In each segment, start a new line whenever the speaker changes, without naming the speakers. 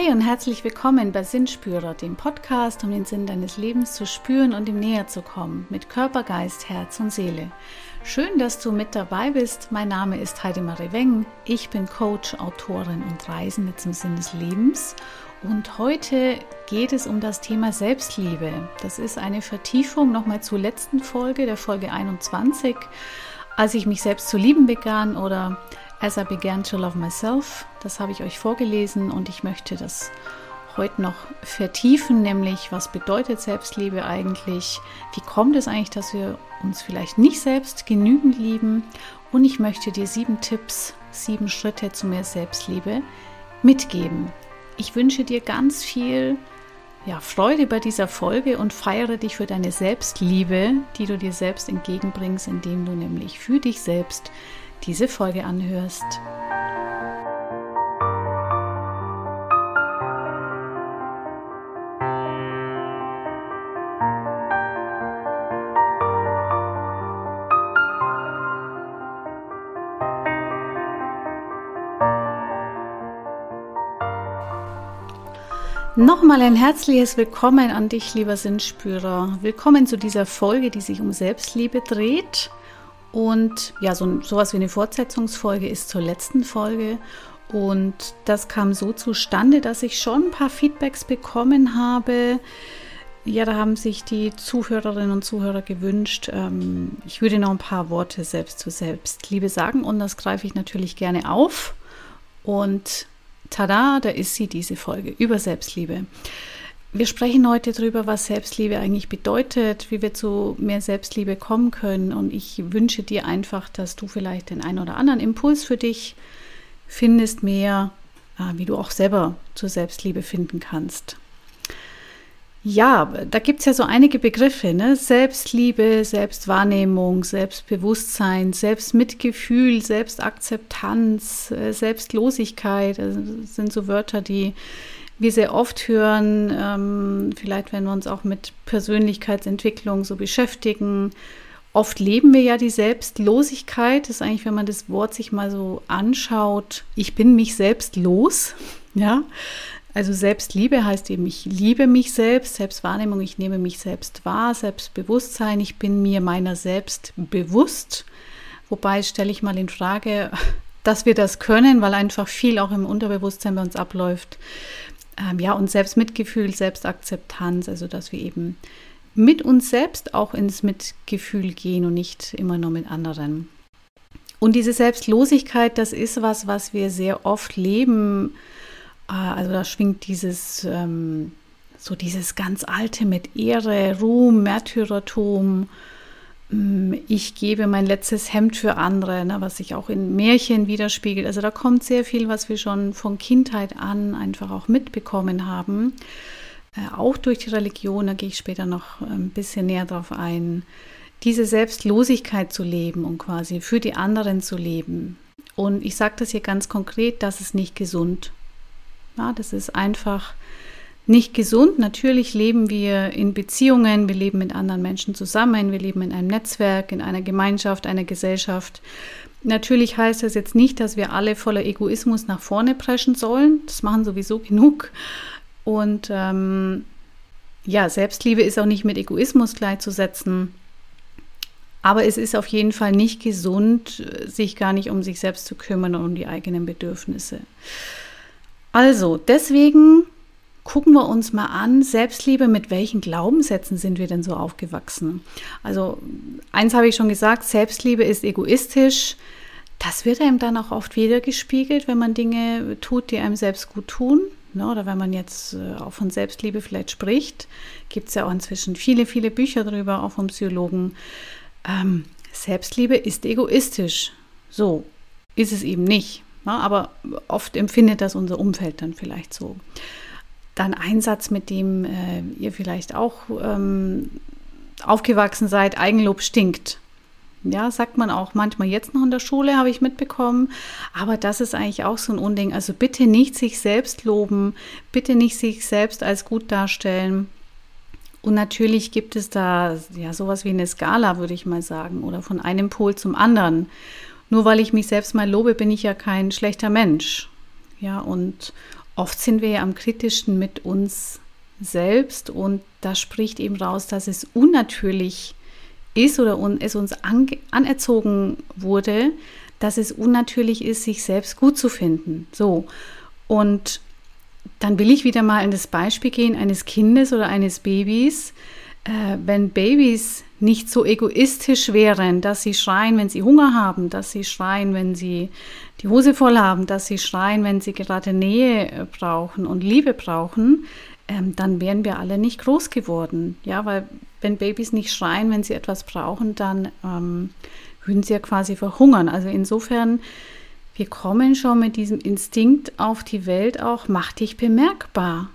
Hey und herzlich willkommen bei Sinnspürer, dem Podcast, um den Sinn deines Lebens zu spüren und ihm näher zu kommen, mit Körper, Geist, Herz und Seele. Schön, dass du mit dabei bist. Mein Name ist Heidemarie Weng. Ich bin Coach, Autorin und Reisende zum Sinn des Lebens. Und heute geht es um das Thema Selbstliebe. Das ist eine Vertiefung nochmal zur letzten Folge, der Folge 21, als ich mich selbst zu lieben begann oder As I Began to Love Myself. Das habe ich euch vorgelesen und ich möchte das heute noch vertiefen, nämlich was bedeutet Selbstliebe eigentlich? Wie kommt es eigentlich, dass wir uns vielleicht nicht selbst genügend lieben? Und ich möchte dir sieben Tipps, sieben Schritte zu mehr Selbstliebe mitgeben. Ich wünsche dir ganz viel ja, Freude bei dieser Folge und feiere dich für deine Selbstliebe, die du dir selbst entgegenbringst, indem du nämlich für dich selbst diese Folge anhörst. Nochmal ein herzliches Willkommen an dich, lieber Sinnspürer. Willkommen zu dieser Folge, die sich um Selbstliebe dreht. Und ja, so sowas wie eine Fortsetzungsfolge ist zur letzten Folge. Und das kam so zustande, dass ich schon ein paar Feedbacks bekommen habe. Ja, da haben sich die Zuhörerinnen und Zuhörer gewünscht, ähm, ich würde noch ein paar Worte selbst zu Selbstliebe sagen und das greife ich natürlich gerne auf. Und tada, da ist sie, diese Folge über Selbstliebe. Wir sprechen heute darüber, was Selbstliebe eigentlich bedeutet, wie wir zu mehr Selbstliebe kommen können. Und ich wünsche dir einfach, dass du vielleicht den einen oder anderen Impuls für dich findest, mehr, äh, wie du auch selber zur Selbstliebe finden kannst. Ja, da gibt es ja so einige Begriffe, ne? Selbstliebe, Selbstwahrnehmung, Selbstbewusstsein, Selbstmitgefühl, Selbstakzeptanz, äh, Selbstlosigkeit. Also das sind so Wörter, die wir sehr oft hören, ähm, vielleicht wenn wir uns auch mit Persönlichkeitsentwicklung so beschäftigen. Oft leben wir ja die Selbstlosigkeit. Das ist eigentlich, wenn man das Wort sich mal so anschaut, ich bin mich selbst los. Ja, also Selbstliebe heißt eben, ich liebe mich selbst, Selbstwahrnehmung, ich nehme mich selbst wahr, Selbstbewusstsein, ich bin mir meiner selbst bewusst. Wobei stelle ich mal in Frage, dass wir das können, weil einfach viel auch im Unterbewusstsein bei uns abläuft ähm, ja, und Selbstmitgefühl, Selbstakzeptanz, also dass wir eben mit uns selbst auch ins Mitgefühl gehen und nicht immer nur mit anderen. Und diese Selbstlosigkeit, das ist was, was wir sehr oft leben. Äh, also da schwingt dieses, ähm, so dieses ganz alte mit Ehre, Ruhm, Märtyrertum, ich gebe mein letztes Hemd für andere, ne, was sich auch in Märchen widerspiegelt. Also da kommt sehr viel, was wir schon von Kindheit an einfach auch mitbekommen haben. Äh, auch durch die Religion, da gehe ich später noch ein bisschen näher drauf ein. Diese Selbstlosigkeit zu leben und quasi für die anderen zu leben. Und ich sage das hier ganz konkret, das ist nicht gesund. Ja, das ist einfach nicht gesund. Natürlich leben wir in Beziehungen, wir leben mit anderen Menschen zusammen, wir leben in einem Netzwerk, in einer Gemeinschaft, einer Gesellschaft. Natürlich heißt das jetzt nicht, dass wir alle voller Egoismus nach vorne preschen sollen. Das machen sowieso genug. Und ähm, ja, Selbstliebe ist auch nicht mit Egoismus gleichzusetzen. Aber es ist auf jeden Fall nicht gesund, sich gar nicht um sich selbst zu kümmern und um die eigenen Bedürfnisse. Also, deswegen gucken wir uns mal an, Selbstliebe, mit welchen Glaubenssätzen sind wir denn so aufgewachsen? Also eins habe ich schon gesagt, Selbstliebe ist egoistisch. Das wird einem dann auch oft wiedergespiegelt, wenn man Dinge tut, die einem selbst gut tun. Ne? Oder wenn man jetzt äh, auch von Selbstliebe vielleicht spricht, gibt es ja auch inzwischen viele, viele Bücher darüber, auch vom Psychologen. Ähm, Selbstliebe ist egoistisch. So ist es eben nicht. Ne? Aber oft empfindet das unser Umfeld dann vielleicht so dann ein Satz, mit dem äh, ihr vielleicht auch ähm, aufgewachsen seid, Eigenlob stinkt. Ja, sagt man auch manchmal jetzt noch in der Schule, habe ich mitbekommen. Aber das ist eigentlich auch so ein Unding. Also bitte nicht sich selbst loben, bitte nicht sich selbst als gut darstellen. Und natürlich gibt es da ja sowas wie eine Skala, würde ich mal sagen, oder von einem Pol zum anderen. Nur weil ich mich selbst mal lobe, bin ich ja kein schlechter Mensch. Ja, und oft sind wir ja am kritischsten mit uns selbst und da spricht eben raus, dass es unnatürlich ist oder es uns anerzogen wurde, dass es unnatürlich ist, sich selbst gut zu finden. So. Und dann will ich wieder mal in das Beispiel gehen eines Kindes oder eines Babys. Äh, wenn Babys nicht so egoistisch wären, dass sie schreien, wenn sie Hunger haben, dass sie schreien, wenn sie die Hose voll haben, dass sie schreien, wenn sie gerade Nähe äh, brauchen und Liebe brauchen, ähm, dann wären wir alle nicht groß geworden. Ja, weil wenn Babys nicht schreien, wenn sie etwas brauchen, dann ähm, würden sie ja quasi verhungern. Also insofern, wir kommen schon mit diesem Instinkt auf die Welt auch, mach dich bemerkbar.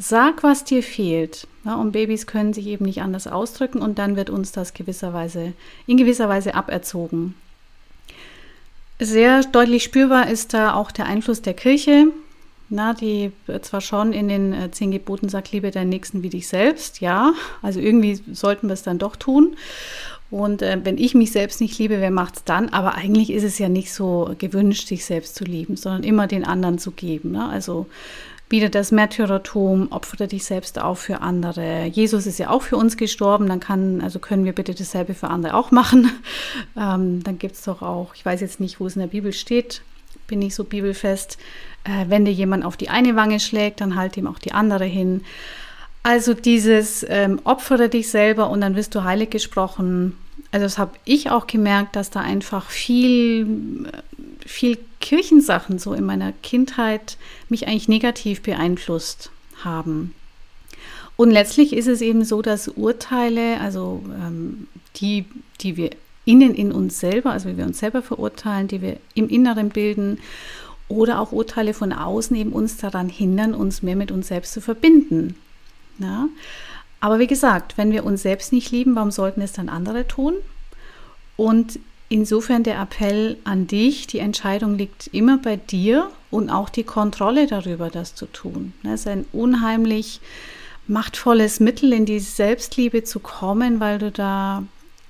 Sag, was dir fehlt. Ja, und Babys können sich eben nicht anders ausdrücken und dann wird uns das gewisserweise, in gewisser Weise aberzogen. Sehr deutlich spürbar ist da auch der Einfluss der Kirche. Na, die zwar schon in den äh, zehn Geboten sagt, liebe deinen Nächsten wie dich selbst, ja, also irgendwie sollten wir es dann doch tun. Und äh, wenn ich mich selbst nicht liebe, wer macht es dann? Aber eigentlich ist es ja nicht so gewünscht, sich selbst zu lieben, sondern immer den anderen zu geben. Ne? Also wieder das Märtyrertum, opfere dich selbst auf für andere. Jesus ist ja auch für uns gestorben, dann kann, also können wir bitte dasselbe für andere auch machen. Ähm, dann gibt es doch auch, ich weiß jetzt nicht, wo es in der Bibel steht, bin nicht so bibelfest, äh, wenn dir jemand auf die eine Wange schlägt, dann halt ihm auch die andere hin. Also dieses ähm, opfere dich selber und dann wirst du heilig gesprochen. Also das habe ich auch gemerkt, dass da einfach viel, viel Kirchensachen so in meiner Kindheit mich eigentlich negativ beeinflusst haben. Und letztlich ist es eben so, dass Urteile, also ähm, die, die wir innen in uns selber, also wie wir uns selber verurteilen, die wir im Inneren bilden, oder auch Urteile von außen eben uns daran hindern, uns mehr mit uns selbst zu verbinden. Ja? Aber wie gesagt, wenn wir uns selbst nicht lieben, warum sollten es dann andere tun? Und insofern der Appell an dich, die Entscheidung liegt immer bei dir und auch die Kontrolle darüber, das zu tun. Das ist ein unheimlich machtvolles Mittel, in die Selbstliebe zu kommen, weil du da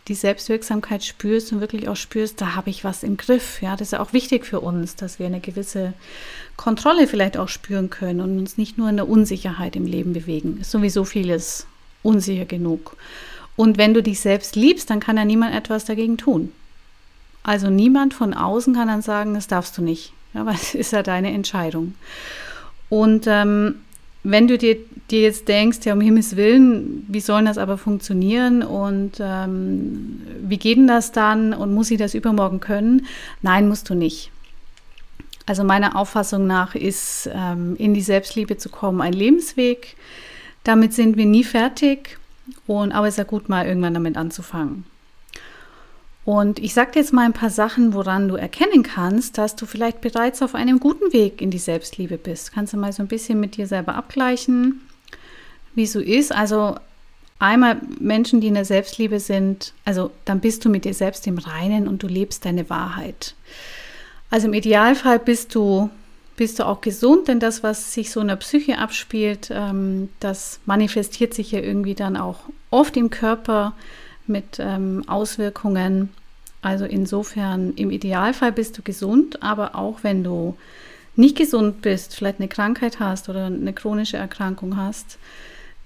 die Selbstwirksamkeit spürst und wirklich auch spürst, da habe ich was im Griff. Ja, das ist auch wichtig für uns, dass wir eine gewisse Kontrolle vielleicht auch spüren können und uns nicht nur in der Unsicherheit im Leben bewegen. Ist sowieso vieles unsicher genug. Und wenn du dich selbst liebst, dann kann ja niemand etwas dagegen tun. Also niemand von außen kann dann sagen, das darfst du nicht. Ja, weil es ist ja deine Entscheidung. Und ähm, wenn du dir, dir jetzt denkst, ja, um Himmels Willen, wie soll das aber funktionieren und ähm, wie geht denn das dann und muss ich das übermorgen können? Nein, musst du nicht. Also meiner Auffassung nach ist ähm, in die Selbstliebe zu kommen ein Lebensweg. Damit sind wir nie fertig und aber es ist ja gut, mal irgendwann damit anzufangen. Und ich sage dir jetzt mal ein paar Sachen, woran du erkennen kannst, dass du vielleicht bereits auf einem guten Weg in die Selbstliebe bist. Kannst du mal so ein bisschen mit dir selber abgleichen, wie so ist. Also einmal Menschen, die in der Selbstliebe sind, also dann bist du mit dir selbst im Reinen und du lebst deine Wahrheit. Also im Idealfall bist du, bist du auch gesund, denn das, was sich so in der Psyche abspielt, ähm, das manifestiert sich ja irgendwie dann auch oft im Körper mit ähm, Auswirkungen. Also insofern, im Idealfall bist du gesund, aber auch wenn du nicht gesund bist, vielleicht eine Krankheit hast oder eine chronische Erkrankung hast,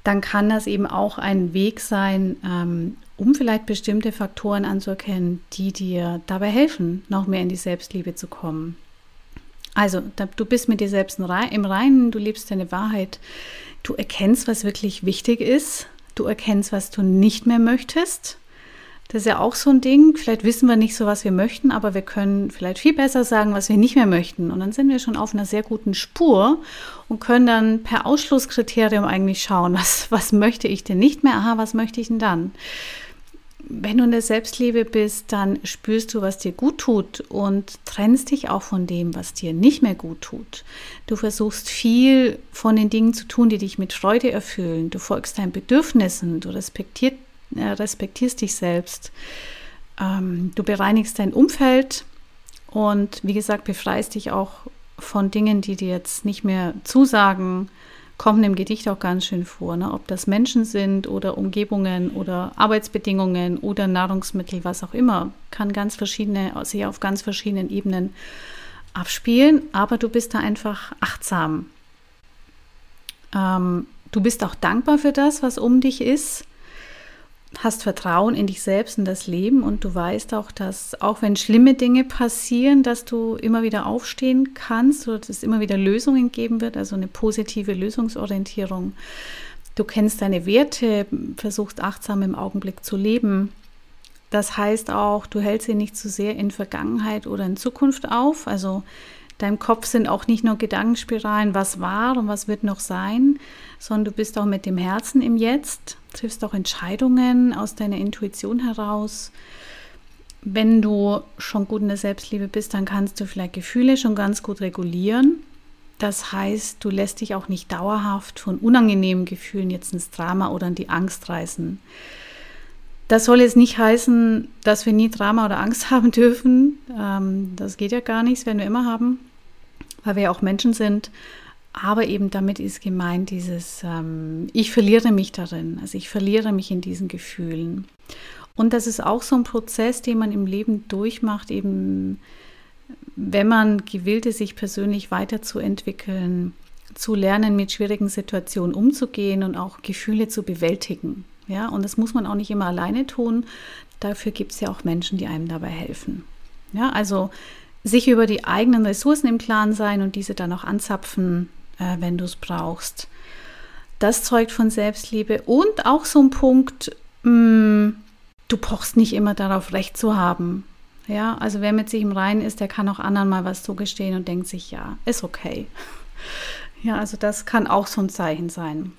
dann kann das eben auch ein Weg sein, ähm, um vielleicht bestimmte Faktoren anzuerkennen, die dir dabei helfen, noch mehr in die Selbstliebe zu kommen. Also, du bist mit dir selbst im Reinen, du lebst deine Wahrheit, du erkennst, was wirklich wichtig ist, du erkennst, was du nicht mehr möchtest das ist ja auch so ein Ding. Vielleicht wissen wir nicht so, was wir möchten, aber wir können vielleicht viel besser sagen, was wir nicht mehr möchten. Und dann sind wir schon auf einer sehr guten Spur und können dann per Ausschlusskriterium eigentlich schauen, was, was möchte ich denn nicht mehr? Aha, was möchte ich denn dann? Wenn du in der Selbstliebe bist, dann spürst du, was dir gut tut und trennst dich auch von dem, was dir nicht mehr gut tut. Du versuchst viel von den Dingen zu tun, die dich mit Freude erfüllen. Du folgst deinen Bedürfnissen, du respektierst respektierst dich selbst. Ähm, du bereinigst dein Umfeld und wie gesagt, befreist dich auch von Dingen, die dir jetzt nicht mehr zusagen. Kommen im Gedicht auch ganz schön vor, ne? ob das Menschen sind oder Umgebungen oder Arbeitsbedingungen oder Nahrungsmittel, was auch immer, kann ganz verschiedene, sich auf ganz verschiedenen Ebenen abspielen, aber du bist da einfach achtsam Ähm, du bist auch dankbar für das, was um dich ist hast Vertrauen in dich selbst und das Leben und du weißt auch, dass auch wenn schlimme Dinge passieren, dass du immer wieder aufstehen kannst oder dass es immer wieder Lösungen geben wird, also eine positive Lösungsorientierung. Du kennst deine Werte, versuchst achtsam im Augenblick zu leben. Das heißt auch, du hältst sie nicht zu sehr in Vergangenheit oder in Zukunft auf. Also deinem Kopf sind auch nicht nur Gedankenspiralen, was war und was wird noch sein, sondern du bist auch mit dem Herzen im Jetzt, triffst auch Entscheidungen aus deiner Intuition heraus. Wenn du schon gut in der Selbstliebe bist, dann kannst du vielleicht Gefühle schon ganz gut regulieren. Das heißt, du lässt dich auch nicht dauerhaft von unangenehmen Gefühlen jetzt ins Drama oder in die Angst reißen. Das soll jetzt nicht heißen, dass wir nie Drama oder Angst haben dürfen. Ähm, das geht ja gar nicht, das werden wir immer haben, weil wir auch Menschen sind. Aber eben damit ist gemeint dieses, ähm, ich verliere mich darin, also ich verliere mich in diesen Gefühlen. Und das ist auch so ein Prozess, den man im Leben durchmacht, eben wenn man gewillt ist, sich persönlich weiterzuentwickeln, zu lernen, mit schwierigen Situationen umzugehen und auch Gefühle zu bewältigen. Ja, und das muss man auch nicht immer alleine tun. Dafür gibt es ja auch Menschen, die einem dabei helfen. Ja, also sich über die eigenen Ressourcen im Klaren sein und diese dann auch anzapfen, äh, wenn du es brauchst. Das zeugt von Selbstliebe und auch so ein Punkt, mh, mm, du pochst nicht immer darauf, Recht zu haben. Ja, also wer mit sich im Reinen ist, der kann auch anderen mal was zugestehen und denkt sich, ja, ist okay. Ja, also das kann auch so ein Zeichen sein.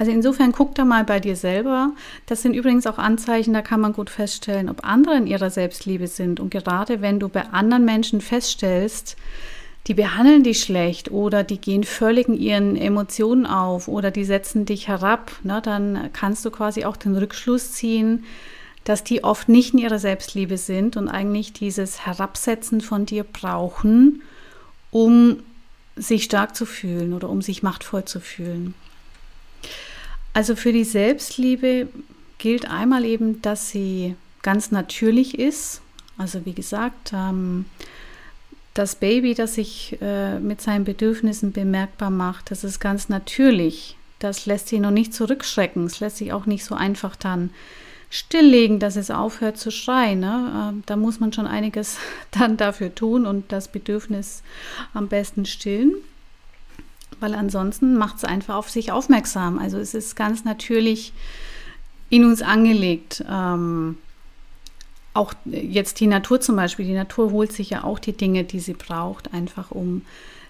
Also insofern guck da mal bei dir selber. Das sind übrigens auch Anzeichen, da kann man gut feststellen, ob andere in ihrer Selbstliebe sind. Und gerade wenn du bei anderen Menschen feststellst, die behandeln dich schlecht oder die gehen völlig in ihren Emotionen auf oder die setzen dich herab, ne, dann kannst du quasi auch den Rückschluss ziehen, dass die oft nicht in ihrer Selbstliebe sind und eigentlich dieses Herabsetzen von dir brauchen, um sich stark zu fühlen oder um sich machtvoll zu fühlen. Also für die Selbstliebe gilt einmal eben, dass sie ganz natürlich ist. Also wie gesagt, ähm, das Baby, das sich äh, mit seinen Bedürfnissen bemerkbar macht, das ist ganz natürlich. Das lässt sich noch nicht zurückschrecken. Es lässt sich auch nicht so einfach dann stilllegen, dass es aufhört zu schreien. Ne? Äh, da muss man schon einiges dann dafür tun und das Bedürfnis am besten stillen. Weil ansonsten macht es einfach auf sich aufmerksam. Also es ist ganz natürlich in uns angelegt. Ähm, auch jetzt die Natur zum Beispiel, die Natur holt sich ja auch die Dinge, die sie braucht, einfach um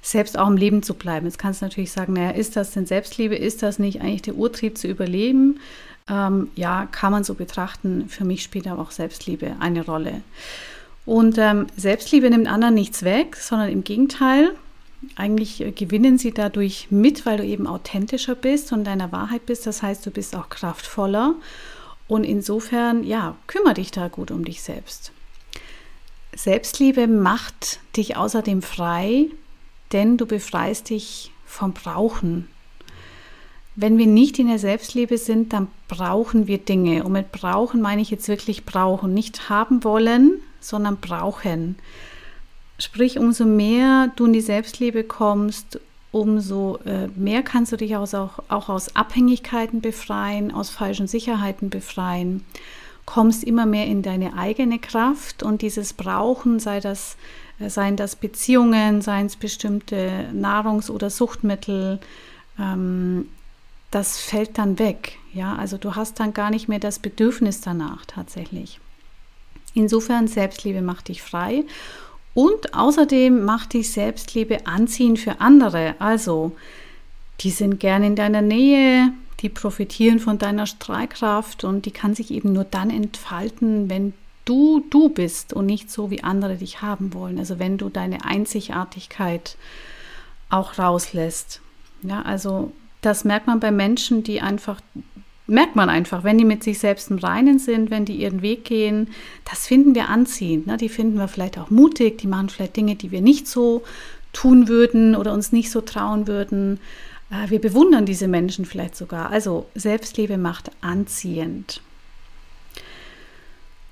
selbst auch im Leben zu bleiben. Jetzt kannst du natürlich sagen, naja, ist das denn Selbstliebe? Ist das nicht eigentlich der Urtrieb zu überleben? Ähm, ja, kann man so betrachten. Für mich spielt aber auch Selbstliebe eine Rolle. Und ähm, Selbstliebe nimmt anderen nichts weg, sondern im Gegenteil. Eigentlich äh, gewinnen sie dadurch mit, weil du eben authentischer bist und deiner Wahrheit bist. Das heißt, du bist auch kraftvoller und insofern, ja, kümmere dich da gut um dich selbst. Selbstliebe macht dich außerdem frei, denn du befreist dich vom Brauchen. Wenn wir nicht in der Selbstliebe sind, dann brauchen wir Dinge. Und mit brauchen meine ich jetzt wirklich brauchen. Nicht haben wollen, sondern brauchen. Sprich, umso mehr du in die Selbstliebe kommst, umso äh, mehr kannst du dich aus, auch, auch aus Abhängigkeiten befreien, aus falschen Sicherheiten befreien, kommst immer mehr in deine eigene Kraft und dieses Brauchen, sei das, äh, seien das Beziehungen, seien es bestimmte Nahrungs- oder Suchtmittel, ähm, das fällt dann weg. Ja, also du hast dann gar nicht mehr das Bedürfnis danach tatsächlich. Insofern Selbstliebe macht dich frei und außerdem macht dich Selbstliebe anziehen für andere. Also, die sind gern in deiner Nähe, die profitieren von deiner Strahlkraft und die kann sich eben nur dann entfalten, wenn du du bist und nicht so, wie andere dich haben wollen. Also wenn du deine Einzigartigkeit auch rauslässt. Ja, also das merkt man bei Menschen, die einfach merkt man einfach, wenn die mit sich selbst im Reinen sind, wenn die ihren Weg gehen, das finden wir anziehend. Ne? Die finden wir vielleicht auch mutig, die machen vielleicht Dinge, die wir nicht so tun würden oder uns nicht so trauen würden. Äh, wir bewundern diese Menschen vielleicht sogar. Also Selbstliebe macht anziehend.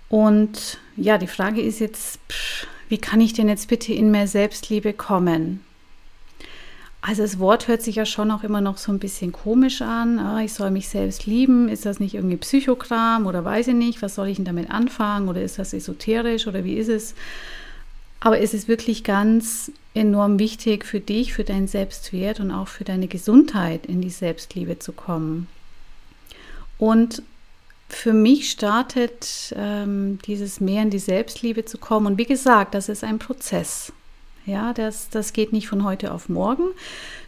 Und ja, die Frage ist jetzt, wie kann ich denn jetzt bitte in mehr Selbstliebe kommen? Also das Wort hört sich ja schon auch immer noch so ein bisschen komisch an. Ah, ich soll mich selbst lieben. Ist das nicht irgendwie Psychokram oder weiß ich nicht? Was soll ich denn damit anfangen? Oder ist das esoterisch oder wie ist es? Aber es ist wirklich ganz enorm wichtig für dich, für deinen Selbstwert und auch für deine Gesundheit in die Selbstliebe zu kommen. Und für mich startet ähm, dieses mehr in die Selbstliebe zu kommen. Und wie gesagt, das ist ein Prozess. Ja, das, das geht nicht von heute auf morgen.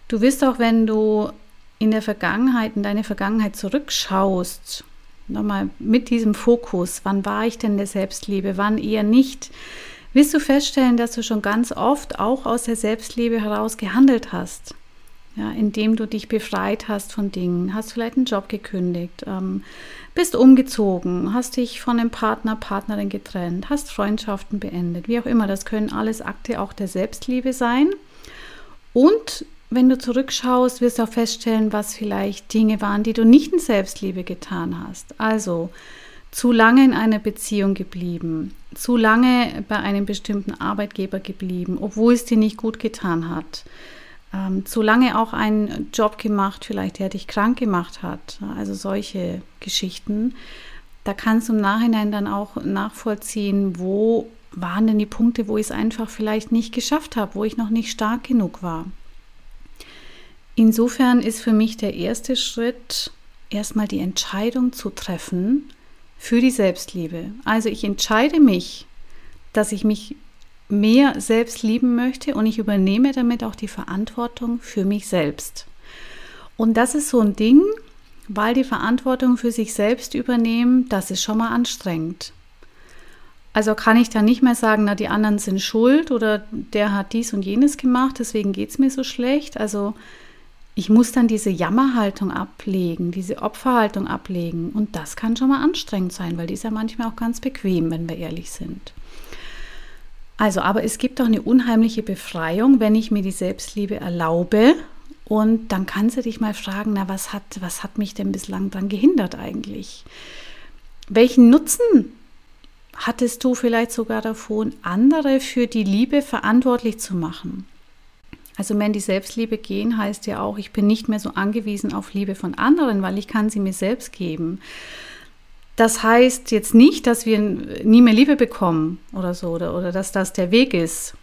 Du wirst auch, wenn du in der Vergangenheit, in deine Vergangenheit zurückschaust, nochmal mit diesem Fokus, wann war ich denn der Selbstliebe, wann eher nicht, wirst du feststellen, dass du schon ganz oft auch aus der Selbstliebe heraus gehandelt hast. Ja, indem du dich befreit hast von Dingen, hast vielleicht einen Job gekündigt, ähm, bist umgezogen, hast dich von einem Partner, Partnerin getrennt, hast Freundschaften beendet, wie auch immer. Das können alles Akte auch der Selbstliebe sein. Und wenn du zurückschaust, wirst du auch feststellen, was vielleicht Dinge waren, die du nicht in Selbstliebe getan hast. Also zu lange in einer Beziehung geblieben, zu lange bei einem bestimmten Arbeitgeber geblieben, obwohl es dir nicht gut getan hat ähm, zu lange auch einen Job gemacht, vielleicht der dich krank gemacht hat. Also solche Geschichten. Da kannst du im Nachhinein dann auch nachvollziehen, wo waren denn die Punkte, wo ich es einfach vielleicht nicht geschafft habe, wo ich noch nicht stark genug war. Insofern ist für mich der erste Schritt, erstmal die Entscheidung zu treffen für die Selbstliebe. Also ich entscheide mich, dass ich mich mehr selbst lieben möchte und ich übernehme damit auch die Verantwortung für mich selbst. Und das ist so ein Ding, weil die Verantwortung für sich selbst übernehmen, das ist schon mal anstrengend. Also kann ich da nicht mehr sagen, na, die anderen sind schuld oder der hat dies und jenes gemacht, deswegen geht es mir so schlecht. Also ich muss dann diese Jammerhaltung ablegen, diese Opferhaltung ablegen. Und das kann schon mal anstrengend sein, weil die ist ja manchmal auch ganz bequem, wenn wir ehrlich sind. Also, aber es gibt auch eine unheimliche Befreiung, wenn ich mir die Selbstliebe erlaube. Und dann kannst du dich mal fragen, na, was hat, was hat mich denn bislang daran gehindert eigentlich? Welchen Nutzen hattest du vielleicht sogar davon, andere für die Liebe verantwortlich zu machen? Also wenn die Selbstliebe gehen, heißt ja auch, ich bin nicht mehr so angewiesen auf Liebe von anderen, weil ich kann sie mir selbst geben. Das heißt jetzt nicht, dass wir nie mehr Liebe bekommen oder so, oder, oder dass das der Weg ist.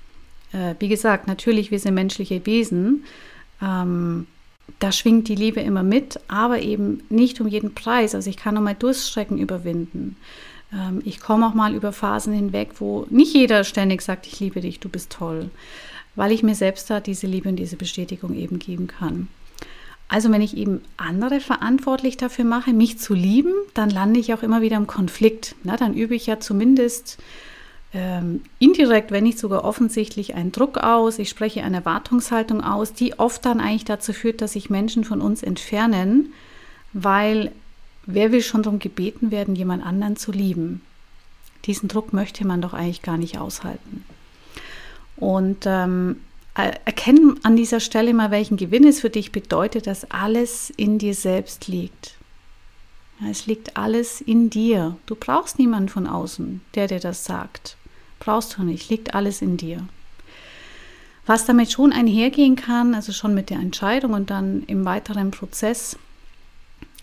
Äh, wie gesagt, natürlich, wir sind menschliche Wesen. Ähm, da schwingt die Liebe immer mit, aber eben nicht um jeden Preis. Also ich kann auch mal Durststrecken überwinden. Ähm, ich komme auch mal über Phasen hinweg, wo nicht jeder ständig sagt, ich liebe dich, du bist toll, weil ich mir selbst da diese Liebe und diese Bestätigung eben geben kann. Also wenn ich eben andere verantwortlich dafür mache, mich zu lieben, dann lande ich auch immer wieder im Konflikt. Na, dann übe ich ja zumindest ähm, indirekt, wenn nicht sogar offensichtlich, einen Druck aus. Ich spreche eine Erwartungshaltung aus, die oft dann eigentlich dazu führt, dass sich Menschen von uns entfernen, weil wer will schon darum gebeten werden, jemand anderen zu lieben? Diesen Druck möchte man doch eigentlich gar nicht aushalten. Und ähm, äh, erkennen an dieser Stelle mal, welchen Gewinn es für dich bedeutet, dass alles in dir selbst liegt. Es liegt alles in dir. Du brauchst niemanden von außen, der dir das sagt. Brauchst du nicht, liegt alles in dir. Was damit schon einhergehen kann, also schon mit der Entscheidung und dann im weiteren Prozess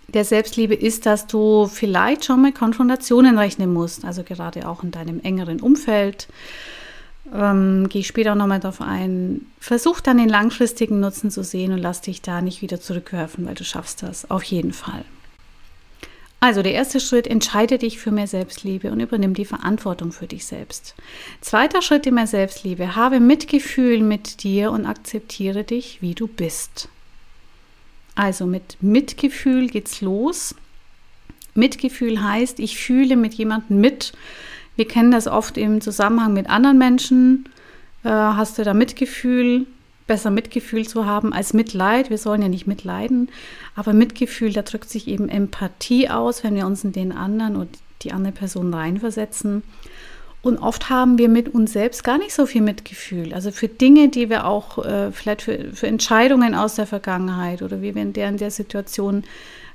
der Selbstliebe ist, dass du vielleicht schon mit Konfrontationen rechnen musst, also gerade auch in deinem engeren Umfeld, ähm, gehe ich später nochmal darauf ein. Versuch dann den langfristigen Nutzen zu sehen und lass dich da nicht wieder zurückwerfen, weil du schaffst das auf jeden Fall. Also der erste Schritt, entscheide dich für mehr Selbstliebe und übernimm die Verantwortung für dich selbst. Zweiter Schritt in mehr Selbstliebe, habe Mitgefühl mit dir und akzeptiere dich, wie du bist. Also mit Mitgefühl geht's los. Mitgefühl heißt, ich fühle mit jemandem mit, wir kennen das oft im Zusammenhang mit anderen Menschen. Äh, hast du da Mitgefühl, besser Mitgefühl zu haben als Mitleid? Wir sollen ja nicht mitleiden, aber Mitgefühl, da drückt sich eben Empathie aus, wenn wir uns in den anderen und die andere Person reinversetzen. Und oft haben wir mit uns selbst gar nicht so viel Mitgefühl. Also für Dinge, die wir auch, äh, vielleicht für, für Entscheidungen aus der Vergangenheit oder wie wir in der, in der Situation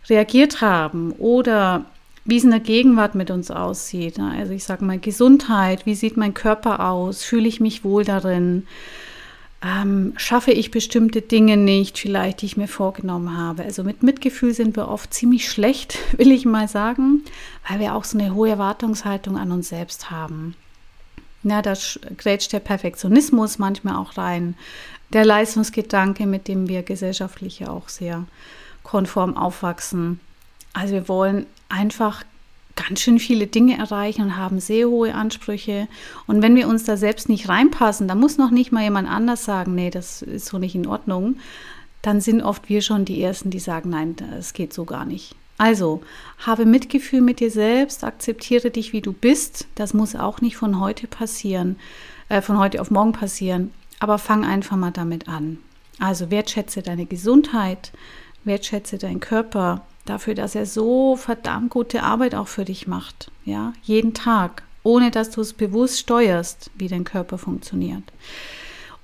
reagiert haben oder wie es in der Gegenwart mit uns aussieht. Ne? Also ich sage mal Gesundheit, wie sieht mein Körper aus, fühle ich mich wohl darin, ähm, schaffe ich bestimmte Dinge nicht, vielleicht die ich mir vorgenommen habe. Also mit Mitgefühl sind wir oft ziemlich schlecht, will ich mal sagen, weil wir auch so eine hohe Erwartungshaltung an uns selbst haben. Na, da grätscht der Perfektionismus manchmal auch rein, der Leistungsgedanke, mit dem wir gesellschaftlich ja auch sehr konform aufwachsen. Also wir wollen einfach ganz schön viele Dinge erreichen und haben sehr hohe Ansprüche. Und wenn wir uns da selbst nicht reinpassen, da muss noch nicht mal jemand anders sagen, nee, das ist so nicht in Ordnung, dann sind oft wir schon die Ersten, die sagen, nein, das geht so gar nicht. Also, habe Mitgefühl mit dir selbst, akzeptiere dich, wie du bist. Das muss auch nicht von heute passieren, äh, von heute auf morgen passieren. Aber fang einfach mal damit an. Also wertschätze deine Gesundheit, wertschätze deinen Körper, dafür, dass er so verdammt gute Arbeit auch für dich macht. Ja, jeden Tag, ohne dass du es bewusst steuerst, wie dein Körper funktioniert.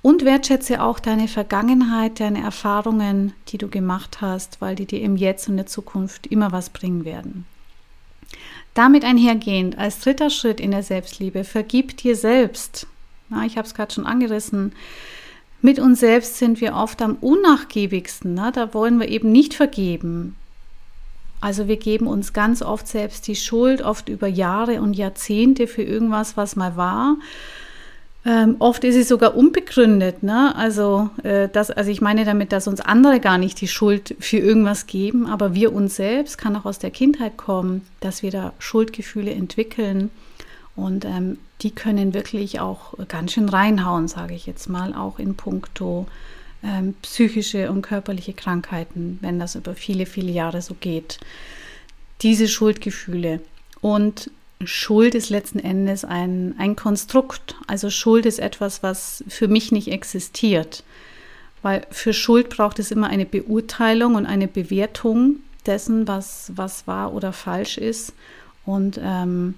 Und wertschätze auch deine Vergangenheit, deine Erfahrungen, die du gemacht hast, weil die dir im Jetzt und in der Zukunft immer was bringen werden. Damit einhergehend, als dritter Schritt in der Selbstliebe, vergib dir selbst. Na, ich habe es gerade schon angerissen. Mit uns selbst sind wir oft am unnachgiebigsten. Na? Da wollen wir eben nicht vergeben. Also wir geben uns ganz oft selbst die Schuld, oft über Jahre und Jahrzehnte für irgendwas, was mal war. Ähm, oft ist sie sogar unbegründet. Ne? Also, äh, das, also ich meine damit, dass uns andere gar nicht die Schuld für irgendwas geben, aber wir uns selbst, kann auch aus der Kindheit kommen, dass wir da Schuldgefühle entwickeln. Und ähm, die können wirklich auch ganz schön reinhauen, sage ich jetzt mal, auch in puncto ähm, psychische und körperliche Krankheiten, wenn das über viele, viele Jahre so geht. Diese Schuldgefühle. Und Schuld ist letzten Endes ein, ein Konstrukt. Also Schuld ist etwas, was für mich nicht existiert. Weil für Schuld braucht es immer eine Beurteilung und eine Bewertung dessen, was, was wahr oder falsch ist. Und ähm,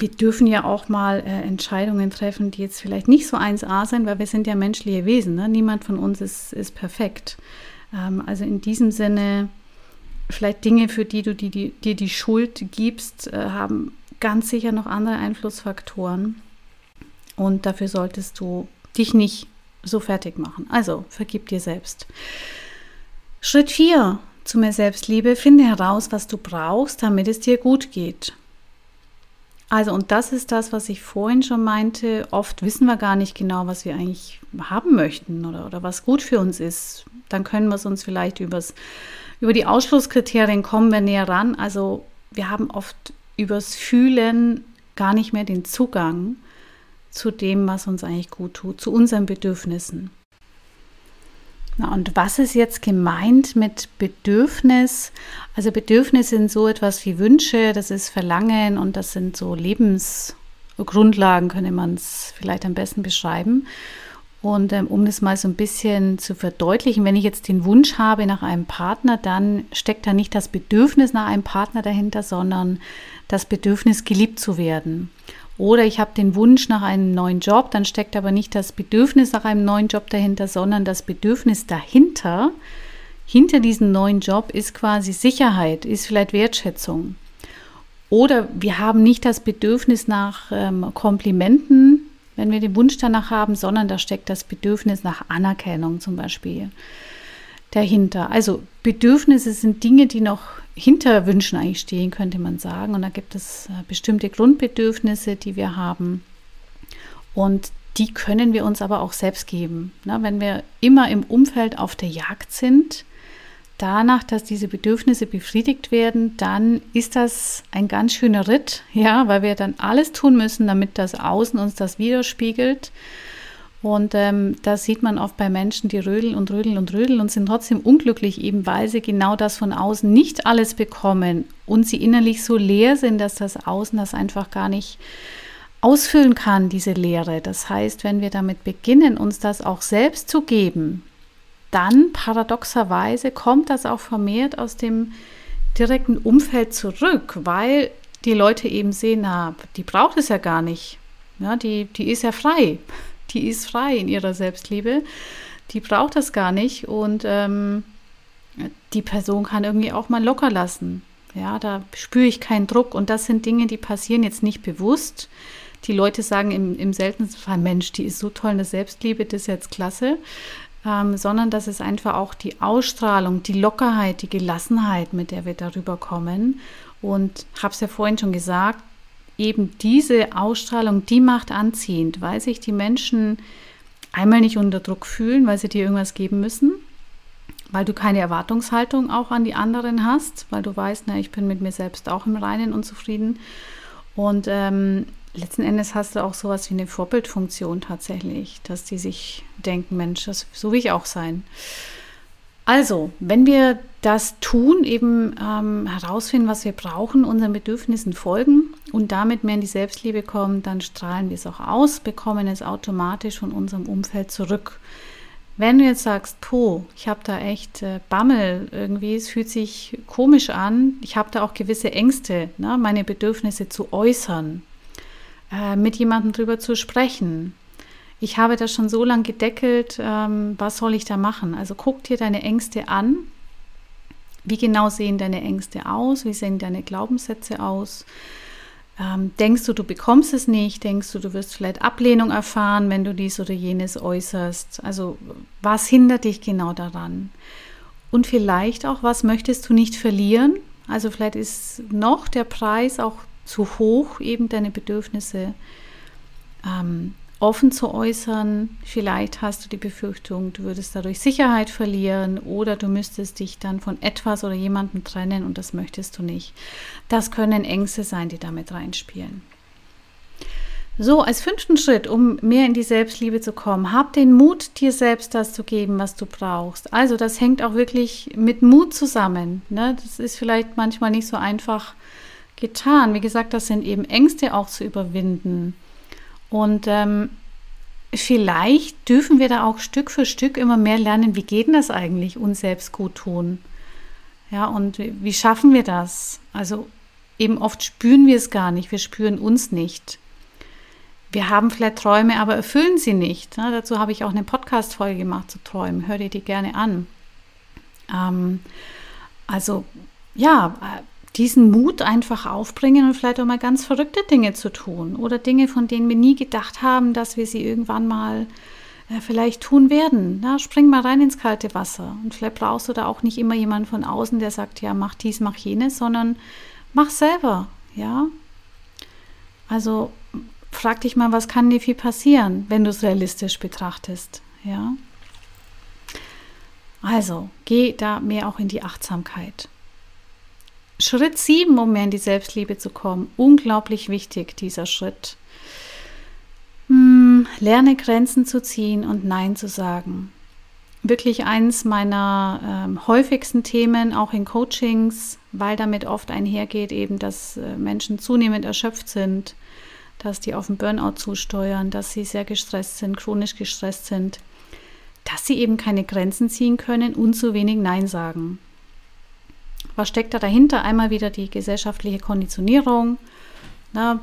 wir dürfen ja auch mal äh, Entscheidungen treffen, die jetzt vielleicht nicht so 1a sind, weil wir sind ja menschliche Wesen. Ne? Niemand von uns ist, ist perfekt. Ähm, also in diesem Sinne, vielleicht Dinge, für die du dir die, die, die Schuld gibst, äh, haben ganz sicher noch andere Einflussfaktoren. Und dafür solltest du dich nicht so fertig machen. Also vergib dir selbst. Schritt 4 zu mehr Selbstliebe. Finde heraus, was du brauchst, damit es dir gut geht. Also, und das ist das, was ich vorhin schon meinte. Oft wissen wir gar nicht genau, was wir eigentlich haben möchten oder, oder was gut für uns ist. Dann können wir es uns vielleicht übers, über die Ausschlusskriterien kommen wir näher ran. Also, wir haben oft übers Fühlen gar nicht mehr den Zugang zu dem, was uns eigentlich gut tut, zu unseren Bedürfnissen. Na, und was ist jetzt gemeint mit Bedürfnis? Also Bedürfnisse sind so etwas wie Wünsche, das ist Verlangen und das sind so Lebensgrundlagen, könnte man es vielleicht am besten beschreiben. Und ähm, um das mal so ein bisschen zu verdeutlichen, wenn ich jetzt den Wunsch habe nach einem Partner, dann steckt da nicht das Bedürfnis nach einem Partner dahinter, sondern das Bedürfnis, geliebt zu werden. Oder ich habe den Wunsch nach einem neuen Job, dann steckt aber nicht das Bedürfnis nach einem neuen Job dahinter, sondern das Bedürfnis dahinter, hinter diesem neuen Job ist quasi Sicherheit, ist vielleicht Wertschätzung. Oder wir haben nicht das Bedürfnis nach ähm, Komplimenten, wenn wir den Wunsch danach haben, sondern da steckt das Bedürfnis nach Anerkennung zum Beispiel dahinter. Also Bedürfnisse sind Dinge, die noch hinter Wünschen eigentlich stehen, könnte man sagen. Und da gibt es äh, bestimmte Grundbedürfnisse, die wir haben. Und die können wir uns aber auch selbst geben. Na, wenn wir immer im Umfeld auf der Jagd sind, danach, dass diese Bedürfnisse befriedigt werden, dann ist das ein ganz schöner Ritt, ja, weil wir dann alles tun müssen, damit das Außen uns das widerspiegelt. Und ähm, da sieht man oft bei Menschen, die rödeln und rödeln und rödeln und sind trotzdem unglücklich, eben weil sie genau das von außen nicht alles bekommen und sie innerlich so leer sind, dass das Außen das einfach gar nicht ausfüllen kann, diese Leere. Das heißt, wenn wir damit beginnen, uns das auch selbst zu geben, dann paradoxerweise kommt das auch vermehrt aus dem direkten Umfeld zurück, weil die Leute eben sehen, na, die braucht es ja gar nicht. Ja, die, die ist ja frei die ist frei in ihrer Selbstliebe, die braucht das gar nicht und ähm, die Person kann irgendwie auch mal locker lassen. Ja, da spüre ich keinen Druck und das sind Dinge, die passieren jetzt nicht bewusst. die Leute sagen im, im seltensten Fall, Mensch, die ist so toll in der Selbstliebe, das ist jetzt klasse. Ähm, sondern dass es einfach auch die Ausstrahlung, die Lockerheit, die Gelassenheit, mit der wir darüber kommen. Und habe es ja vorhin schon gesagt, eben diese Ausstrahlung, die macht anziehend, weil sich die Menschen einmal nicht unter Druck fühlen, weil sie dir irgendwas geben müssen, weil du keine Erwartungshaltung auch an die anderen hast, weil du weißt, na, ich bin mit mir selbst auch im Reinen und zufrieden. Und ähm, letzten Endes hast du auch sowas wie eine Vorbildfunktion tatsächlich, dass die sich denken, Mensch, das, so will ich auch sein. Also, wenn wir das tun, eben ähm, herausfinden, was wir brauchen, unseren Bedürfnissen folgen und damit mehr in die Selbstliebe kommen, dann strahlen wir es auch aus, bekommen es automatisch von unserem Umfeld zurück. Wenn du jetzt sagst, po, ich habe da echt äh, Bammel irgendwie, es fühlt sich komisch an, ich habe da auch gewisse Ängste, ne, meine Bedürfnisse zu äußern, äh, mit jemandem drüber zu sprechen, ich habe das schon so lange gedeckelt, ähm, was soll ich da machen? Also guck dir deine Ängste an. Wie genau sehen deine Ängste aus? Wie sehen deine Glaubenssätze aus? Ähm, denkst du, du bekommst es nicht? Denkst du, du wirst vielleicht Ablehnung erfahren, wenn du dies oder jenes äußerst? Also was hindert dich genau daran? Und vielleicht auch, was möchtest du nicht verlieren? Also vielleicht ist noch der Preis auch zu hoch, eben deine Bedürfnisse ähm, offen zu äußern. Vielleicht hast du die Befürchtung, du würdest dadurch Sicherheit verlieren oder du müsstest dich dann von etwas oder jemandem trennen und das möchtest du nicht. Das können Ängste sein, die damit reinspielen. So, als fünften Schritt, um mehr in die Selbstliebe zu kommen, hab den Mut, dir selbst das zu geben, was du brauchst. Also das hängt auch wirklich mit Mut zusammen. Ne? Das ist vielleicht manchmal nicht so einfach getan. Wie gesagt, das sind eben Ängste auch zu überwinden. Und ähm, vielleicht dürfen wir da auch Stück für Stück immer mehr lernen, wie geht denn das eigentlich, uns selbst gut tun. Ja, und wie, schaffen wir das? Also eben oft spüren wir es gar nicht, wir spüren uns nicht. Wir haben vielleicht Träume, aber erfüllen sie nicht. Ja, dazu habe ich auch eine Podcast-Folge gemacht zu Träumen. Hör dir die gerne an. Ähm, also ja, diesen Mut einfach aufbringen und vielleicht auch mal ganz verrückte Dinge zu tun oder Dinge, von denen wir nie gedacht haben, dass wir sie irgendwann mal äh, vielleicht tun werden. Na, spring mal rein ins kalte Wasser und vielleicht brauchst du da auch nicht immer jemanden von außen, der sagt, ja, mach dies, mach jenes, sondern mach selber, ja. Also frag dich mal, was kann dir viel passieren, wenn du es realistisch betrachtest, ja. Also, geh da mehr auch in die Achtsamkeit. Schritt 7, um mehr in die Selbstliebe zu kommen. Unglaublich wichtig, dieser Schritt. Hm, lerne Grenzen zu ziehen und Nein zu sagen. Wirklich eins meiner äh, häufigsten Themen, auch in Coachings, weil damit oft einhergeht, eben, dass äh, Menschen zunehmend erschöpft sind, dass die auf den Burnout zusteuern, dass sie sehr gestresst sind, chronisch gestresst sind, dass sie eben keine Grenzen ziehen können und zu wenig Nein sagen. Was steckt da dahinter? Einmal wieder die gesellschaftliche Konditionierung. Na,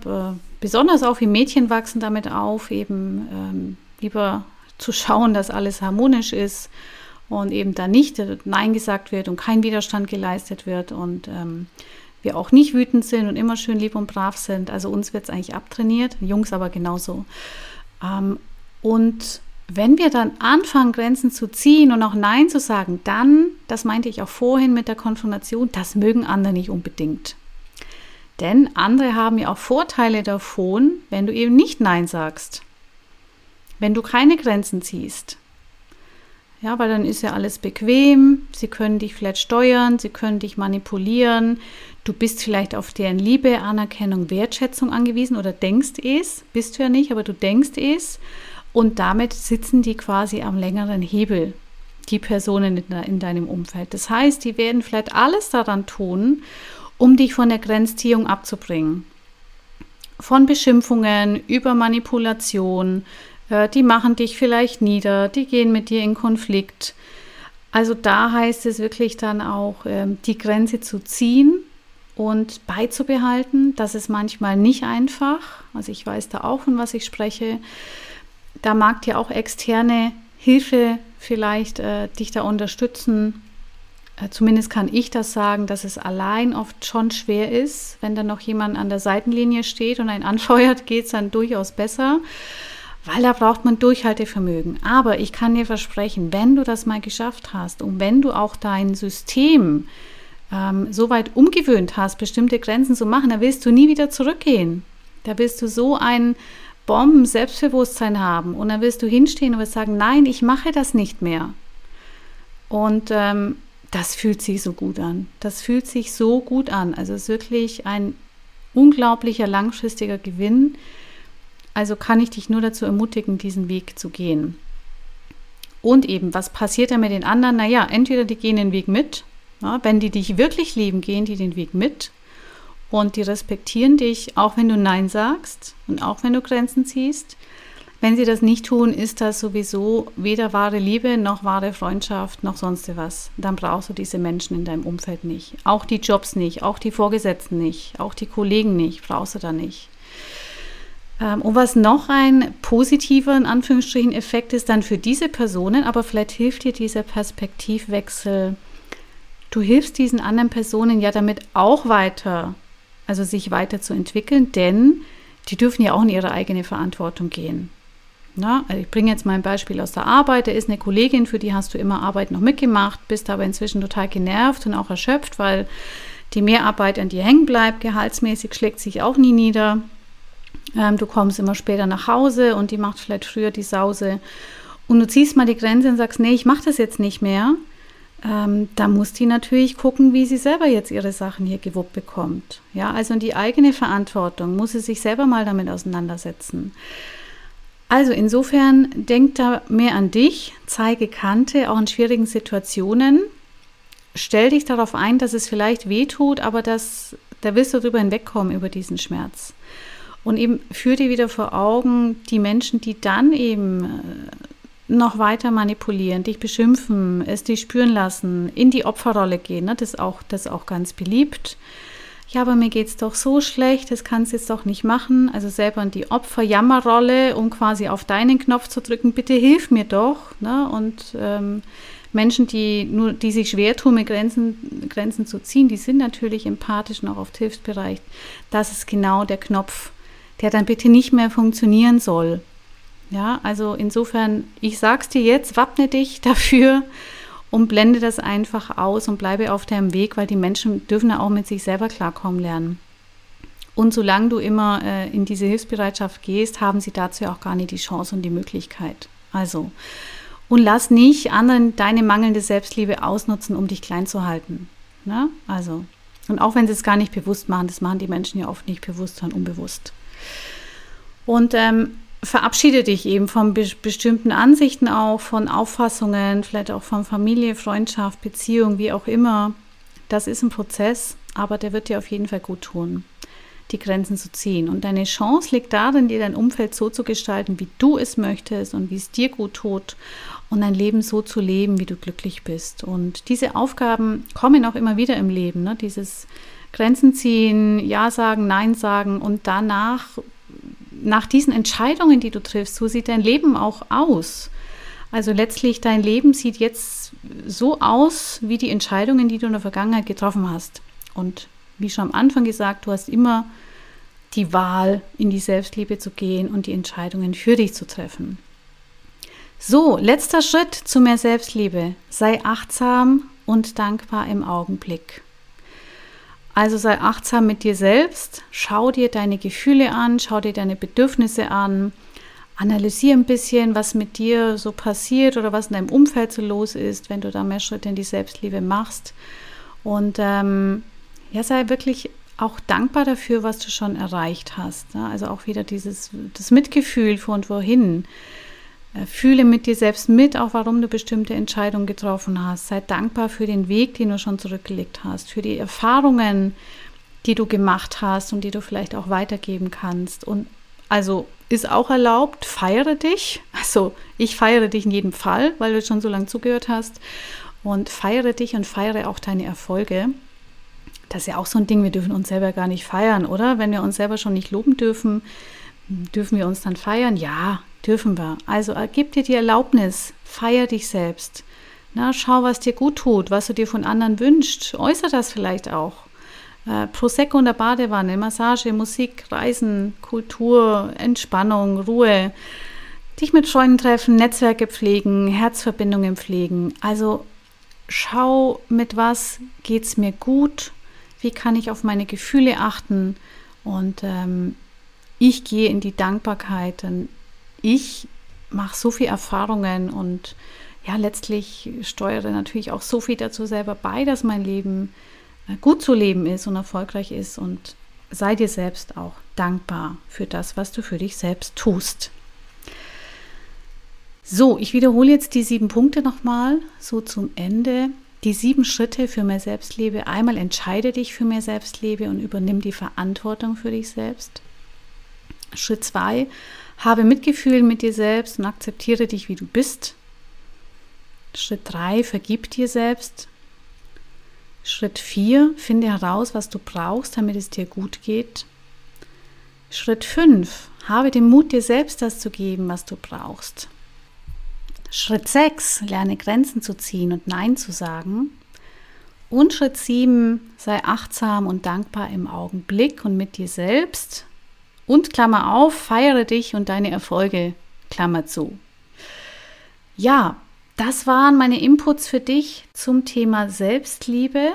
besonders auch wie Mädchen wachsen damit auf, eben ähm, lieber zu schauen, dass alles harmonisch ist und eben da nicht Nein gesagt wird und kein Widerstand geleistet wird und ähm, wir auch nicht wütend sind und immer schön lieb und brav sind. Also uns wird es eigentlich abtrainiert, Jungs aber genauso. Ähm, und wenn wir dann anfangen, Grenzen zu ziehen und auch Nein zu sagen, dann, das meinte ich auch vorhin mit der Konfrontation, das mögen andere nicht unbedingt. Denn andere haben ja auch Vorteile davon, wenn du eben nicht Nein sagst. Wenn du keine Grenzen ziehst. Ja, weil dann ist ja alles bequem, sie können dich vielleicht steuern, sie können dich manipulieren, du bist vielleicht auf deren Liebe, Anerkennung, Wertschätzung angewiesen oder denkst es, bist du ja nicht, aber du denkst es und damit sitzen die quasi am längeren Hebel, die Personen in deinem Umfeld. Das heißt, die werden vielleicht alles daran tun, um dich von der Grenzziehung abzubringen. Von Beschimpfungen über Manipulation, äh, die machen dich vielleicht nieder, die gehen mit dir in Konflikt. Also da heißt es wirklich dann auch, ähm, die Grenze zu ziehen und beizubehalten. Das ist manchmal nicht einfach. Also ich weiß da auch, von was ich spreche da mag dir auch externe Hilfe vielleicht äh, dich da unterstützen. Äh, zumindest kann ich das sagen, dass es allein oft schon schwer ist. Wenn dann noch jemand an der Seitenlinie steht und einen anfeuert, geht es dann durchaus besser, weil da braucht man Durchhaltevermögen. Aber ich kann dir versprechen, wenn du das mal geschafft hast und wenn du auch dein System ähm, so weit umgewöhnt hast, bestimmte Grenzen zu machen, dann willst du nie wieder zurückgehen. Da willst du so ein Bomben-Selbstbewusstsein haben und dann willst du hinstehen und wirst sagen, nein, ich mache das nicht mehr. Und ähm, das fühlt sich so gut an. Das fühlt sich so gut an. Also es ist wirklich ein unglaublicher langfristiger Gewinn. Also kann ich dich nur dazu ermutigen, diesen Weg zu gehen. Und eben, was passiert da mit den anderen? Naja, entweder die gehen den Weg mit, ja, wenn die dich wirklich lieben, gehen die den Weg mit und die respektieren dich, auch wenn du Nein sagst und auch wenn du Grenzen ziehst. Wenn sie das nicht tun, ist das sowieso weder wahre Liebe noch wahre Freundschaft noch sonst was. Dann brauchst du diese Menschen in deinem Umfeld nicht. Auch die Jobs nicht, auch die Vorgesetzten nicht, auch die Kollegen nicht, brauchst du da nicht. Ähm, und was noch ein positiver, in Anführungsstrichen, Effekt ist dann für diese Personen, aber vielleicht hilft dir dieser Perspektivwechsel. Du hilfst diesen anderen Personen ja damit auch weiter, also sich weiterzuentwickeln, denn die dürfen ja auch in ihre eigene Verantwortung gehen. Na, also ich bringe jetzt mal ein Beispiel aus der Arbeit. Da ist eine Kollegin, für die hast du immer Arbeit noch mitgemacht, bist aber inzwischen total genervt und auch erschöpft, weil die Mehrarbeit an dir hängen bleibt. Gehaltsmäßig schlägt sich auch nie nieder. Ähm, du kommst immer später nach Hause und die macht vielleicht früher die Sause. Und du ziehst mal die Grenze und sagst, nee, ich mache das jetzt nicht mehr. Ähm, da muss die natürlich gucken, wie sie selber jetzt ihre Sachen hier gewuppt bekommt. Ja, also in die eigene Verantwortung muss sie sich selber mal damit auseinandersetzen. Also insofern denk da mehr an dich, zeige Kante, auch in schwierigen Situationen. Stell dich darauf ein, dass es vielleicht weh tut, aber dass, da wirst du drüber hinwegkommen, über diesen Schmerz. Und eben führ dir wieder vor Augen, die Menschen, die dann eben äh, noch weiter manipulieren, dich beschimpfen, es dich spüren lassen, in die Opferrolle gehen, ne? das, ist auch, das ist auch ganz beliebt ja, aber mir geht es doch so schlecht, das kannst du jetzt doch nicht machen. Also selber in die Opferjammerrolle, um quasi auf deinen Knopf zu drücken, bitte hilf mir doch. Ne? Und ähm, Menschen, die nur, die sich schwer tun, mit Grenzen, Grenzen zu ziehen, die sind natürlich empathisch und auch oft hilfsbereit. Das ist genau der Knopf, der dann bitte nicht mehr funktionieren soll. Ja, also insofern, ich sag's dir jetzt, wappne dich dafür, und blende das einfach aus und bleibe auf deinem Weg, weil die Menschen dürfen ja auch mit sich selber klarkommen lernen. Und solange du immer äh, in diese Hilfsbereitschaft gehst, haben sie dazu auch gar nicht die Chance und die Möglichkeit. Also, und lass nicht anderen deine mangelnde Selbstliebe ausnutzen, um dich klein zu halten. Ne? Also, und auch wenn sie es gar nicht bewusst machen, das machen die Menschen ja oft nicht bewusst, sondern unbewusst. Und ähm, verabschiede dich eben von be bestimmten Ansichten auch, von Auffassungen, vielleicht auch von Familie, Freundschaft, Beziehung, wie auch immer. Das ist ein Prozess, aber der wird dir auf jeden Fall gut tun, die Grenzen zu ziehen. Und deine Chance liegt darin, dir dein Umfeld so zu gestalten, wie du es möchtest und wie es dir gut tut und dein Leben so zu leben, wie du glücklich bist. Und diese Aufgaben kommen auch immer wieder im Leben, ne? dieses Grenzen ziehen, Ja sagen, Nein sagen und danach nach diesen Entscheidungen, die du triffst, so sieht dein Leben auch aus. Also letztlich dein Leben sieht jetzt so aus wie die Entscheidungen, die du in der Vergangenheit getroffen hast. Und wie schon am Anfang gesagt, du hast immer die Wahl, in die Selbstliebe zu gehen und die Entscheidungen für dich zu treffen. So, letzter Schritt zu mehr Selbstliebe. Sei achtsam und dankbar im Augenblick. Also sei achtsam mit dir selbst, schau dir deine Gefühle an, schau dir deine Bedürfnisse an, analysiere ein bisschen, was mit dir so passiert oder was in deinem Umfeld so los ist, wenn du da mehr Schritte in die Selbstliebe machst. Und ähm, ja, sei wirklich auch dankbar dafür, was du schon erreicht hast. Ne? Also auch wieder dieses das Mitgefühl von wohin. Äh, fühle mit dir selbst mit, auch warum du bestimmte Entscheidungen getroffen hast. Sei dankbar für den Weg, den du schon zurückgelegt hast, für die Erfahrungen, die du gemacht hast und die du vielleicht auch weitergeben kannst. Und also ist auch erlaubt, feiere dich. Also ich feiere dich in jedem Fall, weil du schon so lange zugehört hast. Und feiere dich und feiere auch deine Erfolge. Das ist ja auch so ein Ding, wir dürfen uns selber gar nicht feiern, oder? Wenn wir uns selber schon nicht loben dürfen, dürfen wir uns dann feiern? Ja, dürfen wir. Also gib dir die Erlaubnis, feier dich selbst. Na, schau, was dir gut tut, was du dir von anderen wünschst. Äußere das vielleicht auch. Äh, Prosecco in der Badewanne, Massage, Musik, Reisen, Kultur, Entspannung, Ruhe. Dich mit Freunden treffen, Netzwerke pflegen, Herzverbindungen pflegen. Also schau, mit was geht es mir gut, wie kann ich auf meine Gefühle achten und ähm, ich gehe in die Dankbarkeit, denn ich mache so viele Erfahrungen und ja, letztlich steuere natürlich auch so viel dazu selber bei, dass mein Leben äh, gut zu leben ist und erfolgreich ist und sei dir selbst auch dankbar für das, was du für dich selbst tust. So, ich wiederhole jetzt die sieben Punkte nochmal, so zum Ende. Die sieben Schritte für mehr Selbstliebe. Einmal entscheide dich für mehr Selbstliebe und übernimm die Verantwortung für dich selbst. Schritt zwei, habe Mitgefühl mit dir selbst und akzeptiere dich, wie du bist. Schritt 3, vergib dir selbst. Schritt 4, finde heraus, was du brauchst, damit es dir gut geht. Schritt 5, habe den Mut, dir selbst das zu geben, was du brauchst. Schritt 6, lerne Grenzen zu ziehen und Nein zu sagen. Und Schritt 7, sei achtsam und dankbar im Augenblick und mit dir selbst. Und Klammer auf, feiere dich und deine Erfolge, Klammer zu. Ja, das waren meine Inputs für dich zum Thema Selbstliebe.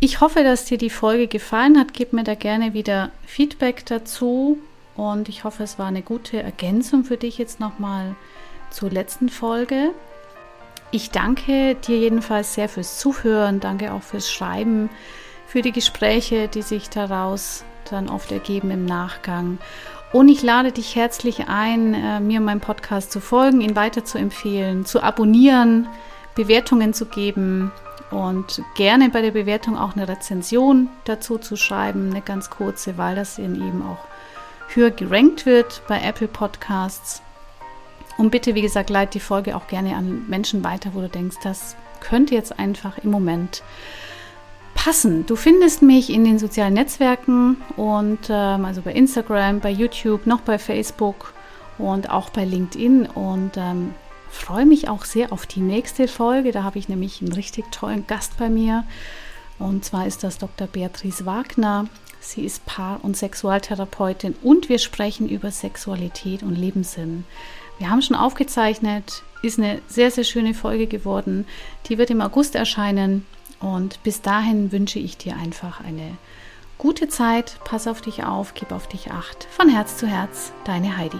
Ich hoffe, dass dir die Folge gefallen hat. Gib mir da gerne wieder Feedback dazu. Und ich hoffe, es war eine gute Ergänzung für dich jetzt nochmal zur letzten Folge. Ich danke dir jedenfalls sehr fürs Zuhören, danke auch fürs Schreiben, für die Gespräche, die sich daraus dann oft ergeben im Nachgang. Und ich lade dich herzlich ein, äh, mir meinem Podcast zu folgen, ihn weiter zu empfehlen, zu abonnieren, Bewertungen zu geben und gerne bei der Bewertung auch eine Rezension dazu zu schreiben, eine ganz kurze, weil das eben auch höher gerankt wird bei Apple Podcasts. Und bitte, wie gesagt, leite die Folge auch gerne an Menschen weiter, wo du denkst, das könnte jetzt einfach im Moment passen. Du findest mich in den sozialen Netzwerken und ähm, also bei Instagram, bei YouTube, noch bei Facebook und auch bei LinkedIn und ähm, freue mich auch sehr auf die nächste Folge. Da habe ich nämlich einen richtig tollen Gast bei mir und zwar ist das Dr. Beatrice Wagner. Sie ist Paar- und Sexualtherapeutin und wir sprechen über Sexualität und Lebenssinn. Wir haben schon aufgezeichnet, ist eine sehr, sehr schöne Folge geworden. Die wird im August erscheinen. Und bis dahin wünsche ich dir einfach eine gute Zeit. Pass auf dich auf, gib auf dich acht. Von Herz zu Herz, deine Heidi.